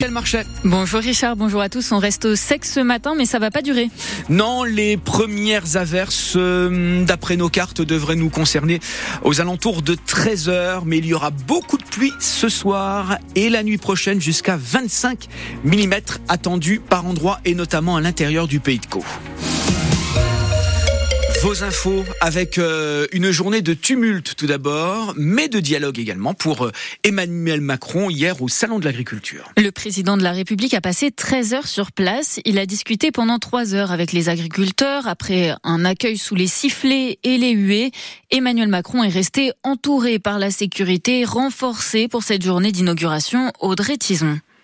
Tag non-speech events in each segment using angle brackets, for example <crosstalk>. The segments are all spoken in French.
Quel marché Bonjour Richard, bonjour à tous. On reste au sec ce matin, mais ça va pas durer. Non, les premières averses, euh, d'après nos cartes, devraient nous concerner aux alentours de 13 heures. Mais il y aura beaucoup de pluie ce soir et la nuit prochaine jusqu'à 25 mm attendus par endroit et notamment à l'intérieur du pays de Caux. Vos infos avec euh, une journée de tumulte tout d'abord, mais de dialogue également pour euh, Emmanuel Macron hier au Salon de l'Agriculture. Le président de la République a passé 13 heures sur place. Il a discuté pendant 3 heures avec les agriculteurs. Après un accueil sous les sifflets et les huées, Emmanuel Macron est resté entouré par la sécurité renforcée pour cette journée d'inauguration. Audrey Tison.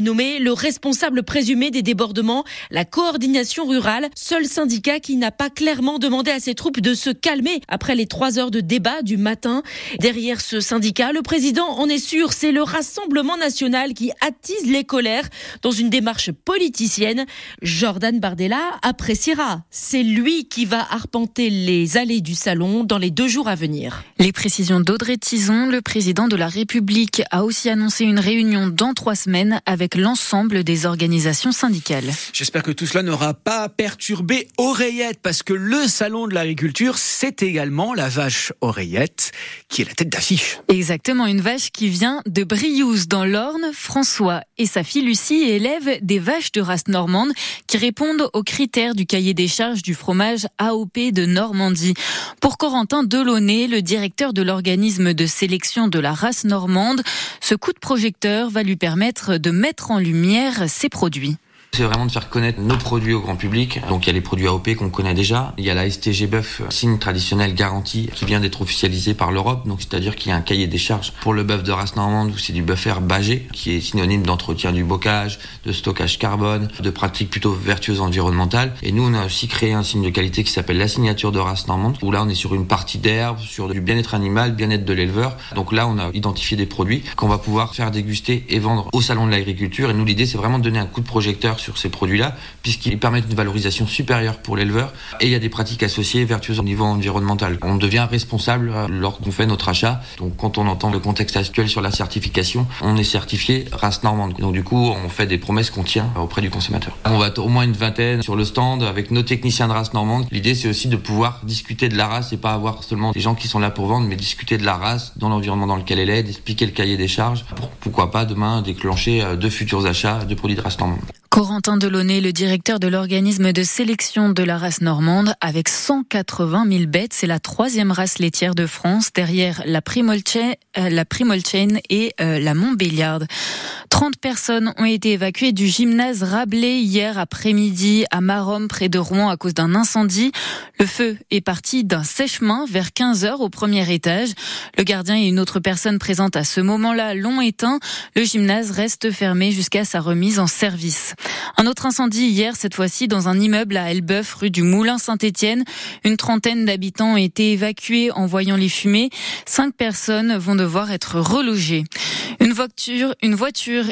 nommé le responsable présumé des débordements, la coordination rurale, seul syndicat qui n'a pas clairement demandé à ses troupes de se calmer après les trois heures de débat du matin. Derrière ce syndicat, le président en est sûr, c'est le Rassemblement national qui attise les colères dans une démarche politicienne. Jordan Bardella appréciera. C'est lui qui va arpenter les allées du salon dans les deux jours à venir. Les précisions d'Audrey Tison, le président de la République, a aussi annoncé une réunion dans trois semaines avec l'ensemble des organisations syndicales. J'espère que tout cela n'aura pas perturbé Oreillette, parce que le salon de l'agriculture, c'est également la vache Oreillette, qui est la tête d'affiche. Exactement, une vache qui vient de Briouze dans l'Orne. François et sa fille Lucie élèvent des vaches de race normande qui répondent aux critères du cahier des charges du fromage AOP de Normandie. Pour Corentin Delaunay, le directeur de l'organisme de sélection de la race normande, ce coup de projecteur va lui permettre de mettre en lumière ces produits. C'est vraiment de faire connaître nos produits au grand public. Donc il y a les produits AOP qu'on connaît déjà. Il y a la STG bœuf, signe traditionnel garanti, qui vient d'être officialisé par l'Europe. Donc c'est-à-dire qu'il y a un cahier des charges pour le bœuf de race normande où c'est du bœuf bagé, qui est synonyme d'entretien du bocage, de stockage carbone, de pratiques plutôt vertueuses environnementales. Et nous on a aussi créé un signe de qualité qui s'appelle la signature de race normande, où là on est sur une partie d'herbe, sur du bien-être animal, bien-être de l'éleveur. Donc là on a identifié des produits qu'on va pouvoir faire déguster et vendre au salon de l'agriculture. Et nous l'idée c'est vraiment de donner un coup de projecteur sur ces produits-là, puisqu'ils permettent une valorisation supérieure pour l'éleveur et il y a des pratiques associées vertueuses au niveau environnemental. On devient responsable euh, lorsqu'on fait notre achat. Donc quand on entend le contexte actuel sur la certification, on est certifié race normande. Donc du coup, on fait des promesses qu'on tient auprès du consommateur. On va au moins une vingtaine sur le stand avec nos techniciens de race normande. L'idée, c'est aussi de pouvoir discuter de la race et pas avoir seulement des gens qui sont là pour vendre, mais discuter de la race dans l'environnement dans lequel elle est, d'expliquer le cahier des charges pour pourquoi pas demain déclencher euh, de futurs achats de produits de race normande. Corentin Delaunay, le directeur de l'organisme de sélection de la race normande, avec 180 000 bêtes, c'est la troisième race laitière de France, derrière la Primolchain, euh, et euh, la Montbéliarde. 30 personnes ont été évacuées du gymnase Rabelais hier après-midi à Marom, près de Rouen, à cause d'un incendie. Le feu est parti d'un sèche-main vers 15 heures au premier étage. Le gardien et une autre personne présente à ce moment-là l'ont éteint. Le gymnase reste fermé jusqu'à sa remise en service. Un autre incendie hier, cette fois-ci dans un immeuble à Elbeuf, rue du Moulin Saint-Étienne. Une trentaine d'habitants ont été évacués en voyant les fumées. Cinq personnes vont devoir être relogées. Une voiture, une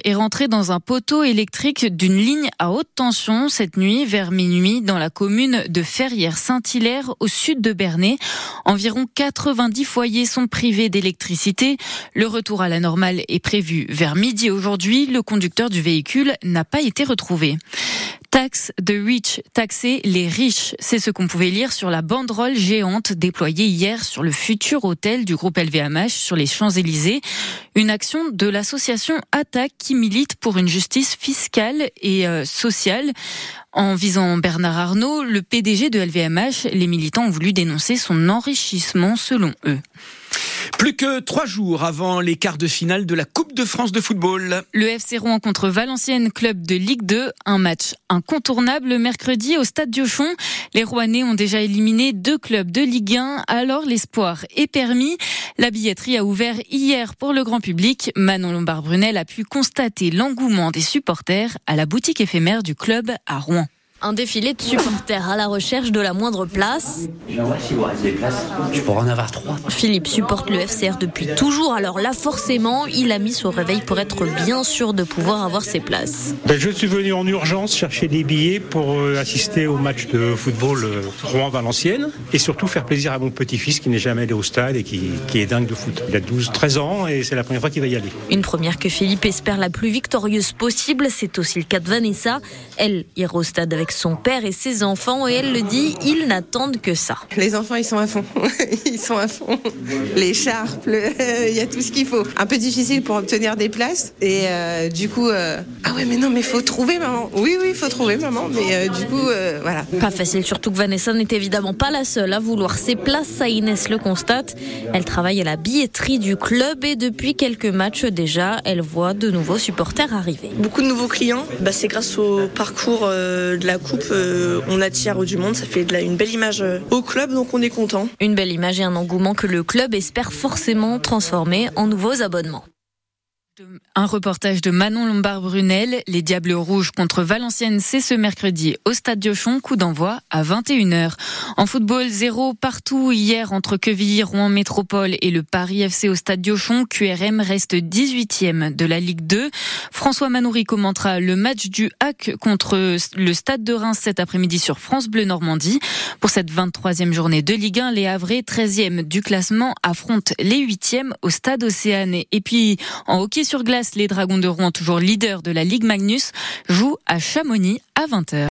est rentrée dans un poteau électrique d'une ligne à haute tension cette nuit vers minuit dans la commune de Ferrières-Saint-Hilaire au sud de Bernay. Environ 90 foyers sont privés d'électricité. Le retour à la normale est prévu vers midi aujourd'hui. Le conducteur du véhicule n'a pas été retrouvé. Taxe de rich, taxer les riches. C'est ce qu'on pouvait lire sur la banderole géante déployée hier sur le futur hôtel du groupe LVMH sur les Champs-Élysées. Une action de l'association Attaque qui milite pour une justice fiscale et euh, sociale. En visant Bernard Arnault, le PDG de LVMH, les militants ont voulu dénoncer son enrichissement selon eux. Plus que trois jours avant les quarts de finale de la Coupe de France de football. Le FC Rouen contre Valenciennes, club de Ligue 2, un match incontournable mercredi au stade Diochon. Les Rouennais ont déjà éliminé deux clubs de Ligue 1, alors l'espoir est permis. La billetterie a ouvert hier pour le grand public. Manon Lombard-Brunel a pu constater l'engouement des supporters à la boutique éphémère du club à Rouen. Un défilé de supporters à la recherche de la moindre place. Je pourrais en avoir trois. Philippe supporte le FCR depuis toujours, alors là forcément, il a mis son réveil pour être bien sûr de pouvoir avoir ses places. Ben, je suis venu en urgence chercher des billets pour euh, assister au match de football euh, Rouen-Valenciennes et surtout faire plaisir à mon petit-fils qui n'est jamais allé au stade et qui, qui est dingue de foot. Il a 12-13 ans et c'est la première fois qu'il va y aller. Une première que Philippe espère la plus victorieuse possible, c'est aussi le cas de Vanessa. Elle ira au stade avec son père et ses enfants et elle le dit, ils n'attendent que ça. Les enfants, ils sont à fond. <laughs> Ils sont à fond. Les charpes, <laughs> il y a tout ce qu'il faut. Un peu difficile pour obtenir des places. Et euh, du coup, euh, ah ouais, mais non, mais faut trouver maman. Oui, oui, faut trouver maman. Mais euh, du coup, euh, voilà. Pas facile, surtout que Vanessa n'est évidemment pas la seule à vouloir ses places. Ça, Inès le constate. Elle travaille à la billetterie du club et depuis quelques matchs déjà, elle voit de nouveaux supporters arriver. Beaucoup de nouveaux clients. Bah, c'est grâce au parcours euh, de la coupe, euh, on attire du monde. Ça fait de une belle image euh, au club, donc on est content. Une belle image et un engouement que le club espère forcément transformer en nouveaux abonnements. Un reportage de Manon Lombard-Brunel. Les Diables Rouges contre Valenciennes, c'est ce mercredi au Stade Diochon. Coup d'envoi à 21h. En football, zéro partout hier entre Quevilly, Rouen Métropole et le Paris FC au Stade Diochon. QRM reste 18e de la Ligue 2. François Manoury commentera le match du HAC contre le Stade de Reims cet après-midi sur France Bleu Normandie. Pour cette 23e journée de Ligue 1, les Havrais, 13e du classement, affrontent les 8e au Stade Océane. Et puis, en hockey sur glace, les Dragons de Rouen, toujours leaders de la Ligue Magnus, jouent à Chamonix à 20h.